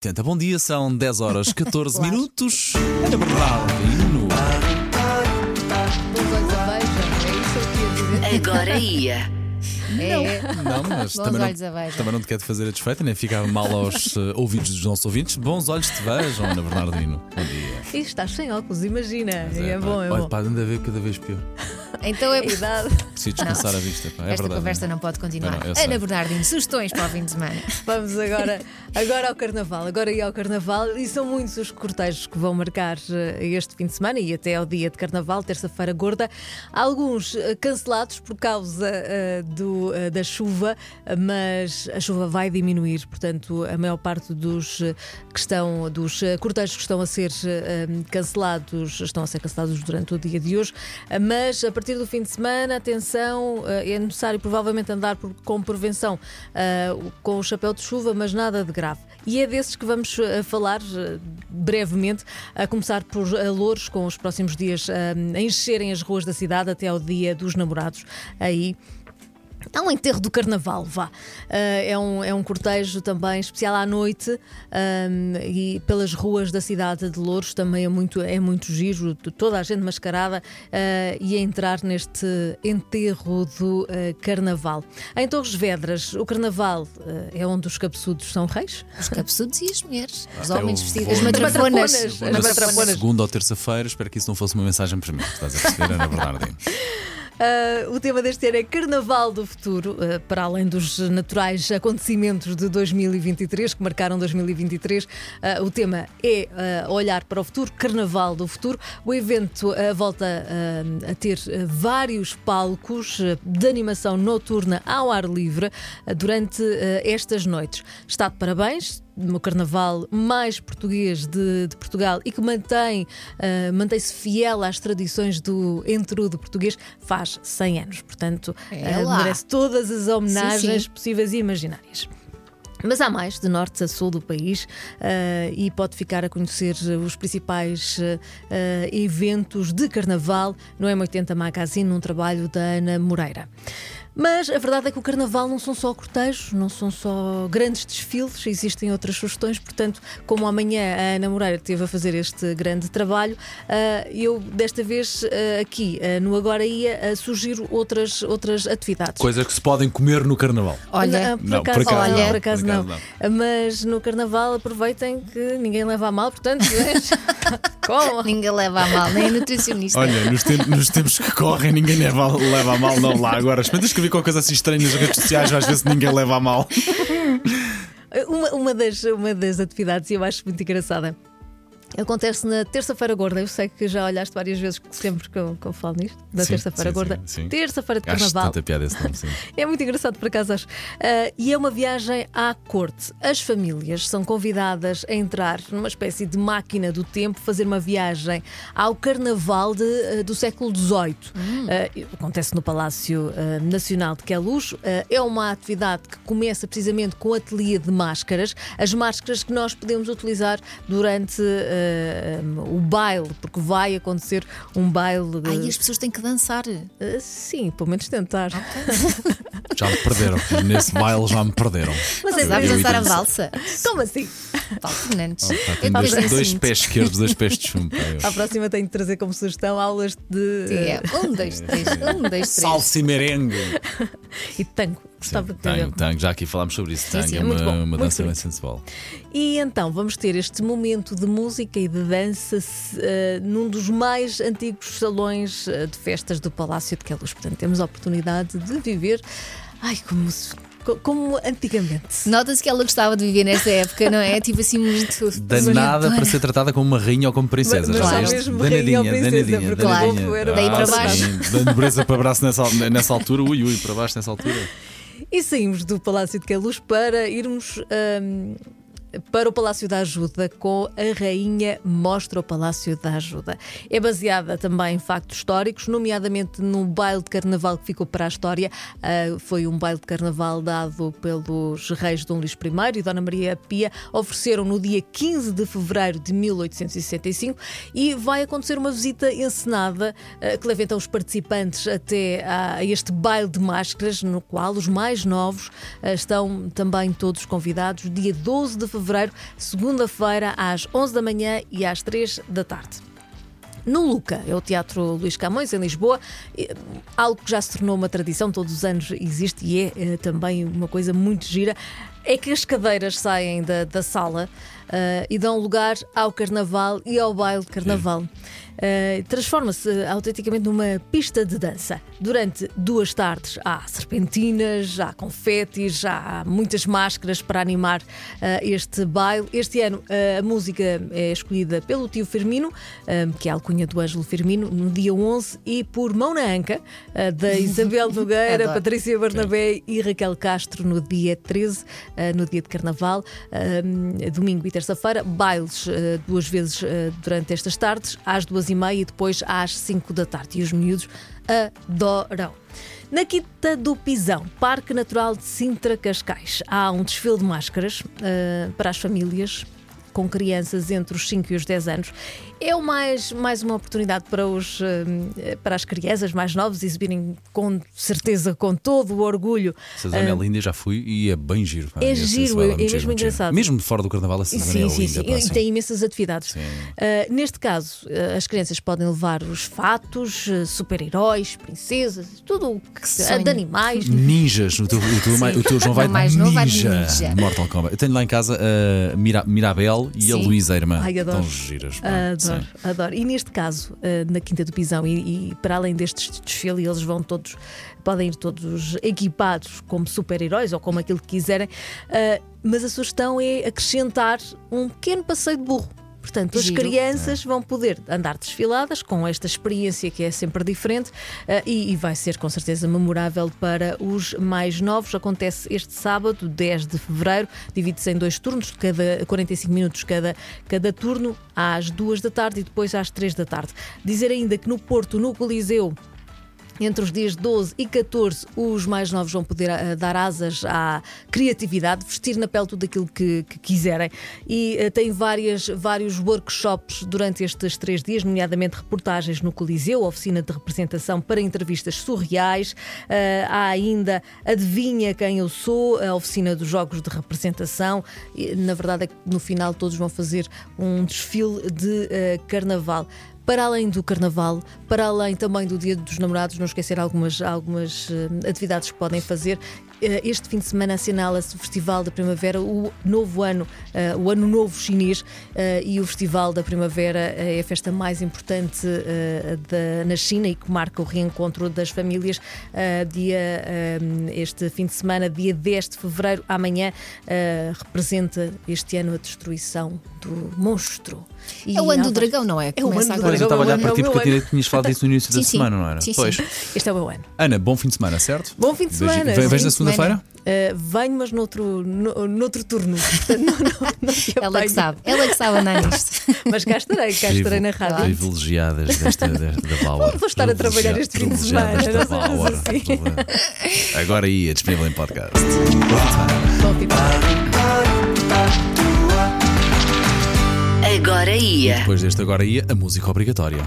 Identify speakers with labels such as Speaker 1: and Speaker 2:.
Speaker 1: Tenta, bom dia, são 10 horas 14 minutos. Ana Bernardino.
Speaker 2: Os olhos abaixo, é isso que eu queria dizer.
Speaker 3: Agora ia.
Speaker 2: É.
Speaker 1: Não, mas
Speaker 2: Bons
Speaker 1: também
Speaker 2: olhos
Speaker 1: não,
Speaker 2: abaixo.
Speaker 1: também não te quero fazer a desfeita, nem ficar mal aos eh, ouvidos dos nossos ouvintes. Bons olhos te vejam, Ana Bernardino. Bom dia.
Speaker 2: Ih, estás sem óculos, imagina.
Speaker 1: Mas
Speaker 2: É, bom, é
Speaker 1: Olha,
Speaker 2: bom.
Speaker 1: pá, anda a ver cada vez pior.
Speaker 2: Então é idade.
Speaker 1: Preciso descansar a vista. Pá. É
Speaker 4: Esta
Speaker 1: verdade.
Speaker 4: conversa não pode continuar.
Speaker 1: Não, não, eu sei.
Speaker 4: Ana Bernardino, sugestões para o fim de semana.
Speaker 2: Vamos agora, agora ao Carnaval. Agora ia ao Carnaval e são muitos os cortejos que vão marcar eh, este fim de semana e até ao dia de Carnaval, terça-feira gorda. Alguns eh, cancelados por causa eh, do, eh, da chuva, mas a chuva vai diminuir, portanto, a maior parte dos, que estão, dos cortejos que estão a ser eh, cancelados estão a ser cancelados durante o dia de hoje. Mas a partir do fim de semana, atenção, eh, é necessário provavelmente andar por- com prevenção eh, com o chapéu de chuva, mas nada de grave. E é desses que vamos eh, falar brevemente, a começar por Louros, com os próximos dias a encherem as ruas da cidade até ao dia dos namorados. Aí. Há um enterro do carnaval, vá. Ah, é, um, é um cortejo também especial à noite ahm, e pelas ruas da cidade de Louros também é muito, é muito giro, toda a gente mascarada ah, e a entrar neste enterro do ah, carnaval. Em Torres Vedras, o carnaval é onde os cabeçudos são reis.
Speaker 4: Os cabeçudos e as mulheres. Os homens vestidos. As
Speaker 1: As
Speaker 4: matrafonas. As matrafonas.
Speaker 1: segunda ou terça-feira, espero que isso não fosse uma mensagem para mim. Estás a perceber, Ana Bernardino?
Speaker 2: Ah, o tema deste ano é Carnaval do Futuro, ah, para além dos naturais acontecimentos de 2023 que marcaram 2023. ah, o tema é olhar para o futuro, Carnaval do Futuro. O evento volta a ter vários palcos de animação noturna ao ar livre durante estas noites. Está de parabéns no carnaval mais português de, de Portugal e que mantém, ah, mantém-se fiel às tradições do entrudo português faz 100 anos. Portanto,
Speaker 4: É lá.
Speaker 2: merece todas as homenagens
Speaker 4: Sim, sim.
Speaker 2: possíveis e imaginárias. Mas há mais, de norte a sul do país, ah, e pode ficar a conhecer os principais ah, eventos de carnaval no M80 Magazine, num trabalho da Ana Moreira. Mas a verdade é que o carnaval não são só cortejos, não são só grandes desfiles, existem outras sugestões. Portanto, como amanhã a Ana Moreira esteve a fazer este grande trabalho, ah, eu desta vez ah, aqui ah, no Agora ia sugiro outras, outras atividades.
Speaker 1: Coisas que se podem comer no carnaval.
Speaker 4: Olha,
Speaker 2: Não, por
Speaker 1: Não,
Speaker 2: acaso,
Speaker 1: por acaso
Speaker 2: não,
Speaker 4: não,
Speaker 2: por acaso
Speaker 1: por
Speaker 2: não. Mas no carnaval aproveitem que ninguém leva a mal, portanto, como?
Speaker 4: ninguém leva a mal, nem a nutricionista.
Speaker 1: Olha, nos, tem- nos tempos que correm, ninguém leva, leva a mal, não lá. Agora, experimenta escrever qualquer coisa assim estranha nas redes sociais, ver se ninguém leva a mal.
Speaker 2: Uma, uma, das, uma das atividades, e eu acho muito engraçada. Acontece na terça-feira gorda. Eu sei que já olhaste várias vezes, sempre que eu, que eu falo nisto, da terça-feira gorda. Terça-feira de
Speaker 1: Acho
Speaker 2: carnaval.
Speaker 1: tanta piada esse nome, sim.
Speaker 2: É muito engraçado, por acaso acho. Ah, e é uma viagem à corte. As famílias são convidadas a entrar numa espécie de máquina do tempo, fazer uma viagem ao carnaval de, ah, do século XVIII. Ah, acontece no Palácio Nacional de Queluz. É uma atividade que começa precisamente com o ateliê de máscaras. As máscaras que nós podemos utilizar durante ah, o baile, porque vai acontecer um baile. de-
Speaker 4: Ai, as pessoas têm que dançar.
Speaker 2: Ah, sim, pelo menos tentar.
Speaker 1: Já me perderam. Nesse baile já me perderam.
Speaker 2: Mas é
Speaker 4: Sabes
Speaker 1: Eu
Speaker 4: dançar a valsa?
Speaker 2: Como assim?
Speaker 4: Paulo Fernandes.
Speaker 1: Oh, pá, tenho
Speaker 4: Eu
Speaker 1: dois,
Speaker 4: depois
Speaker 1: dois pés esquerdos, dois pés de chumbo.
Speaker 2: À próxima tenho de trazer como sugestão aulas de
Speaker 4: Sim, é. Um, dois, três. Um, dois, três.
Speaker 1: Salsa e merengue.
Speaker 2: e tango. Gostava de ter.
Speaker 1: Tango, tango, já aqui falámos sobre isso. Tango
Speaker 2: sim,
Speaker 1: é
Speaker 2: é muito
Speaker 1: uma,
Speaker 2: bom,
Speaker 1: uma
Speaker 2: muito
Speaker 1: dança bem sensual.
Speaker 2: E então vamos ter este momento de música e de dança se- eh, num dos mais antigos salões eh, de festas do Palácio de Queluz. Portanto, temos a oportunidade de viver. Ai, como, se- como antigamente.
Speaker 4: Nota-se que ela gostava de viver nessa época, não é? Tipo assim, muito.
Speaker 1: Danada para ser tratada como uma rainha ou como princesa.
Speaker 2: Mas-
Speaker 4: mas só
Speaker 2: mesmo rainha ou princesa,
Speaker 1: danadinha,
Speaker 2: porque
Speaker 4: o
Speaker 1: danadinha.
Speaker 2: povo era
Speaker 4: Daí para
Speaker 1: sim,
Speaker 4: baixo.
Speaker 1: Da nobreza para braço nessa, nessa altura, ui, ui, para baixo nessa altura.
Speaker 2: E saímos do Palácio de Queluz para irmos ahm, para o Palácio da Ajuda com a Rainha Mostra o Palácio da Ajuda. É baseada também em factos históricos, nomeadamente num baile de carnaval que ficou para a história. Ah, foi um baile de carnaval dado pelos reis Dom Luís I e Dona Maria Pia. Ofereceram no dia 15 de fevereiro de 1865 e vai acontecer uma visita encenada ah, que leva então os participantes até a, este baile de máscaras, no qual os mais novos ah, estão também todos convidados, dia 12 de fevereiro fevereiro, segunda-feira, às 11 da manhã e às 3 da tarde. No Luca, é o Teatro Luís Camões, em Lisboa, eh, algo que já se tornou uma tradição, todos os anos existe e é eh, também uma coisa muito gira, é que as cadeiras saem da, da sala eh, e dão lugar ao carnaval e ao baile carnaval. Uh, transforma-se autenticamente numa pista de dança. Durante duas tardes há serpentinas, há confetes, há muitas máscaras para animar uh, este baile. Este ano uh, a música é escolhida pelo tio Firmino, que é a alcunha do Ângelo Firmino, no dia 11, e por Mão na Anca, da Isabel Nogueira, Patrícia Barnabé e Raquel Castro no dia 13, no dia de Carnaval, domingo e terça-feira. Bailes duas vezes durante estas tardes, às duas e meia e depois às 5 da tarde. E os miúdos adoram. Na Quinta do Pisão, Parque Natural de Sintra Cascais, há um desfile de máscaras uh, para as famílias com crianças entre os 5 e os 10 anos. É o mais, mais uma oportunidade para, os, eh, para as crianças mais novas exibirem com certeza, com todo o orgulho.
Speaker 1: Zona uh, é linda, já fui e é bem giro.
Speaker 2: É giro, é, é mesmo engraçado.
Speaker 1: Mesmo fora do carnaval, zona
Speaker 2: sim,
Speaker 1: é
Speaker 2: sim,
Speaker 1: linda.
Speaker 2: Sim, e tem imensas atividades. Uh, neste caso, uh, as crianças podem levar os fatos, super-heróis, princesas, tudo o que seja, de animais.
Speaker 1: Ninjas, o teu, o teu, o teu João vai
Speaker 4: mais
Speaker 1: ninja,
Speaker 4: ninja.
Speaker 1: Mortal Kombat. Eu tenho lá em casa a Mira, Mirabel e sim. a Luísa, a irmã.
Speaker 2: Ai, adoro.
Speaker 1: Tão giras.
Speaker 2: Adoro, Sim. adoro. E neste caso, eh, na Quinta do Pisão, e, e para além destes desfile, eles vão todos, podem ir todos equipados como super-heróis ou como aquilo que quiserem, eh, mas a sugestão é acrescentar um pequeno passeio de burro. Portanto, Giro. as crianças vão poder andar desfiladas com esta experiência que é sempre diferente uh, e, e, vai ser com certeza memorável para os mais novos. Acontece este sábado, 10 de fevereiro, divide-se em dois turnos, cada 45 minutos cada, cada turno, às 2 da tarde e depois às 3 da tarde. Dizer ainda que no Porto, no Coliseu, entre os dias 12 e 14, os mais novos vão poder uh, dar asas à criatividade, vestir na pele tudo aquilo que, que quiserem. E uh, tem várias, vários workshops durante estes três dias, nomeadamente reportagens no Coliseu, oficina de representação para entrevistas surreais. Uh, há ainda Adivinha Quem Eu Sou, a oficina dos jogos de representação. E, na verdade, é que no final todos vão fazer um desfile de carnaval para além do Carnaval, para além também do Dia dos Namorados, não esquecer algumas, algumas uh, atividades que podem fazer. Uh, este fim de semana assinala-se o Festival da Primavera, o novo ano, uh, o Ano Novo Chinês, e o Festival da Primavera é a festa mais importante na China e que marca o reencontro das famílias. dia, este fim de semana, dia 10 de fevereiro, amanhã, representa este ano a destruição do monstro.
Speaker 4: E é o ano do dragão, não é?
Speaker 2: É o ano do dragão.
Speaker 1: eu estava a olhar para ti porque eu tinhas falado disso no início da semana, não era?
Speaker 4: Sim,
Speaker 1: pois.
Speaker 4: Sim.
Speaker 2: Este é o meu ano.
Speaker 1: Ana, bom fim de semana, certo?
Speaker 2: Bom fim de semana.
Speaker 1: Vens na segunda-feira?
Speaker 2: Uh, venho, mas noutro, no, noutro turno. não, não, não
Speaker 4: ela que sabe, ela que sabe andar nisto.
Speaker 2: mas cá estarei, cá estarei na rádio.
Speaker 1: Privilegiadas desta, desta da Bauer.
Speaker 2: Vou estar a trabalhar este fim de semana.
Speaker 1: Da Bauer. Assim. Agora ia, disponível em podcast. Bom
Speaker 2: fim de semana.
Speaker 3: Agora ia.
Speaker 1: Depois deste Agora ia, a música obrigatória.